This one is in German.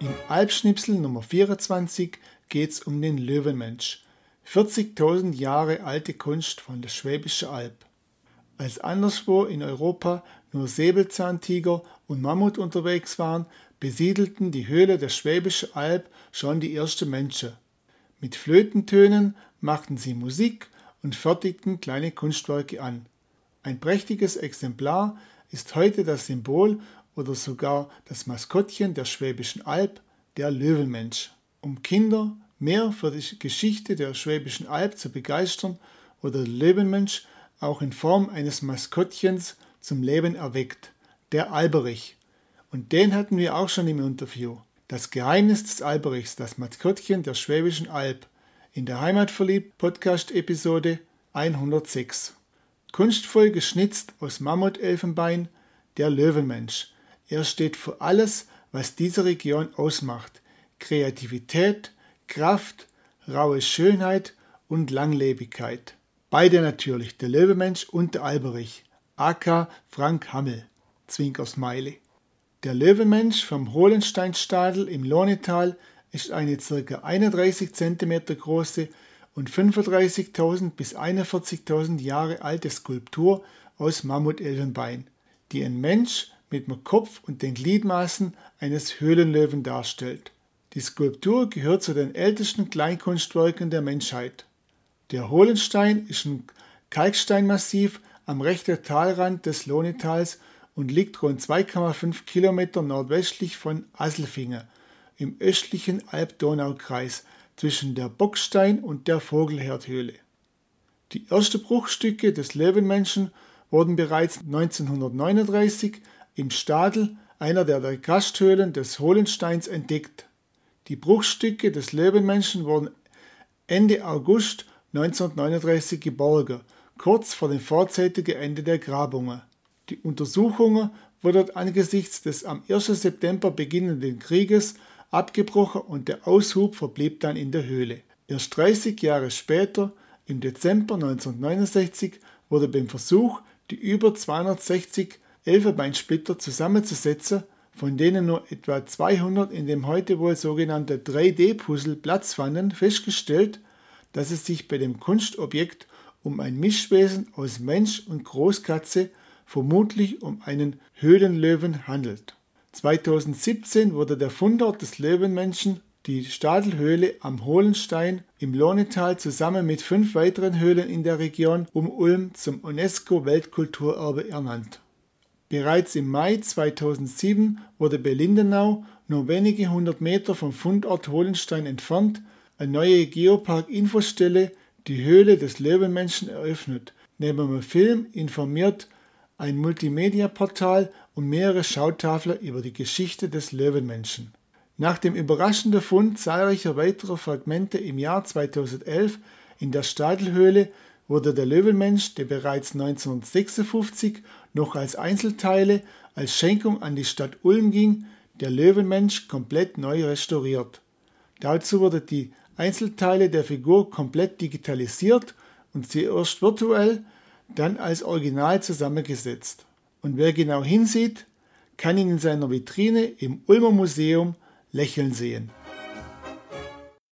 Im Albschnipsel Nummer 24 geht es um den Löwenmensch. 40.000 Jahre alte Kunst von der Schwäbischen Alb. Als anderswo in Europa nur Säbelzahntiger und Mammut unterwegs waren, besiedelten die Höhle der Schwäbischen Alb schon die ersten Menschen. Mit Flötentönen machten sie Musik und fertigten kleine Kunstwerke an. Ein prächtiges Exemplar ist heute das Symbol oder sogar das Maskottchen der Schwäbischen Alb, der Löwenmensch. Um Kinder mehr für die Geschichte der Schwäbischen Alb zu begeistern oder der Löwenmensch auch in Form eines Maskottchens zum Leben erweckt, der Alberich. Und den hatten wir auch schon im Interview. Das Geheimnis des Alberichs, das Maskottchen der Schwäbischen Alb, in der Heimatverliebt Podcast Episode 106. Kunstvoll geschnitzt aus Mammutelfenbein, der Löwenmensch, er steht für alles, was diese Region ausmacht. Kreativität, Kraft, raue Schönheit und Langlebigkeit. Beide natürlich, der Löwemensch und der Alberich, aka Frank Hammel, Zwinkersmiley. Der Löwemensch vom Hohlensteinstadel im Lohnetal ist eine ca. 31 cm große und 35.000 bis 41.000 Jahre alte Skulptur aus Mammutelfenbein, die ein Mensch mit dem Kopf und den Gliedmaßen eines Höhlenlöwen darstellt. Die Skulptur gehört zu den ältesten Kleinkunstwerken der Menschheit. Der Hohlenstein ist ein Kalksteinmassiv am rechten Talrand des Lohnitals und liegt rund 2,5 Kilometer nordwestlich von Asselfingen im östlichen Alb-Donau-Kreis zwischen der Bockstein und der Vogelherdhöhle. Die ersten Bruchstücke des Löwenmenschen wurden bereits 1939 im Stadel, einer der Gasthöhlen des Hohlensteins, entdeckt. Die Bruchstücke des Löwenmenschen wurden Ende August 1939 geborgen, kurz vor dem vorzeitigen Ende der Grabungen. Die Untersuchungen wurden angesichts des am 1. September beginnenden Krieges abgebrochen und der Aushub verblieb dann in der Höhle. Erst 30 Jahre später, im Dezember 1969, wurde beim Versuch, die über 260 Elfenbeinsplitter zusammenzusetzen, von denen nur etwa 200 in dem heute wohl sogenannten 3D-Puzzle Platz fanden, festgestellt, dass es sich bei dem Kunstobjekt um ein Mischwesen aus Mensch und Großkatze, vermutlich um einen Höhlenlöwen handelt. 2017 wurde der Fundort des Löwenmenschen, die Stadelhöhle am Hohlenstein im Lohnetal zusammen mit fünf weiteren Höhlen in der Region um Ulm zum UNESCO-Weltkulturerbe ernannt. Bereits im Mai 2007 wurde bei Lindenau, nur wenige hundert Meter vom Fundort Hohlenstein entfernt, eine neue Geopark-Infostelle, die Höhle des Löwenmenschen, eröffnet. Neben einem Film informiert ein Multimedia-Portal und mehrere Schautafeln über die Geschichte des Löwenmenschen. Nach dem überraschenden Fund zahlreicher weiterer Fragmente im Jahr 2011 in der Stadelhöhle wurde der Löwenmensch, der bereits 1956 noch als Einzelteile als Schenkung an die Stadt Ulm ging, der Löwenmensch komplett neu restauriert. Dazu wurden die Einzelteile der Figur komplett digitalisiert und sie erst virtuell, dann als Original zusammengesetzt. Und wer genau hinsieht, kann ihn in seiner Vitrine im Ulmer Museum lächeln sehen.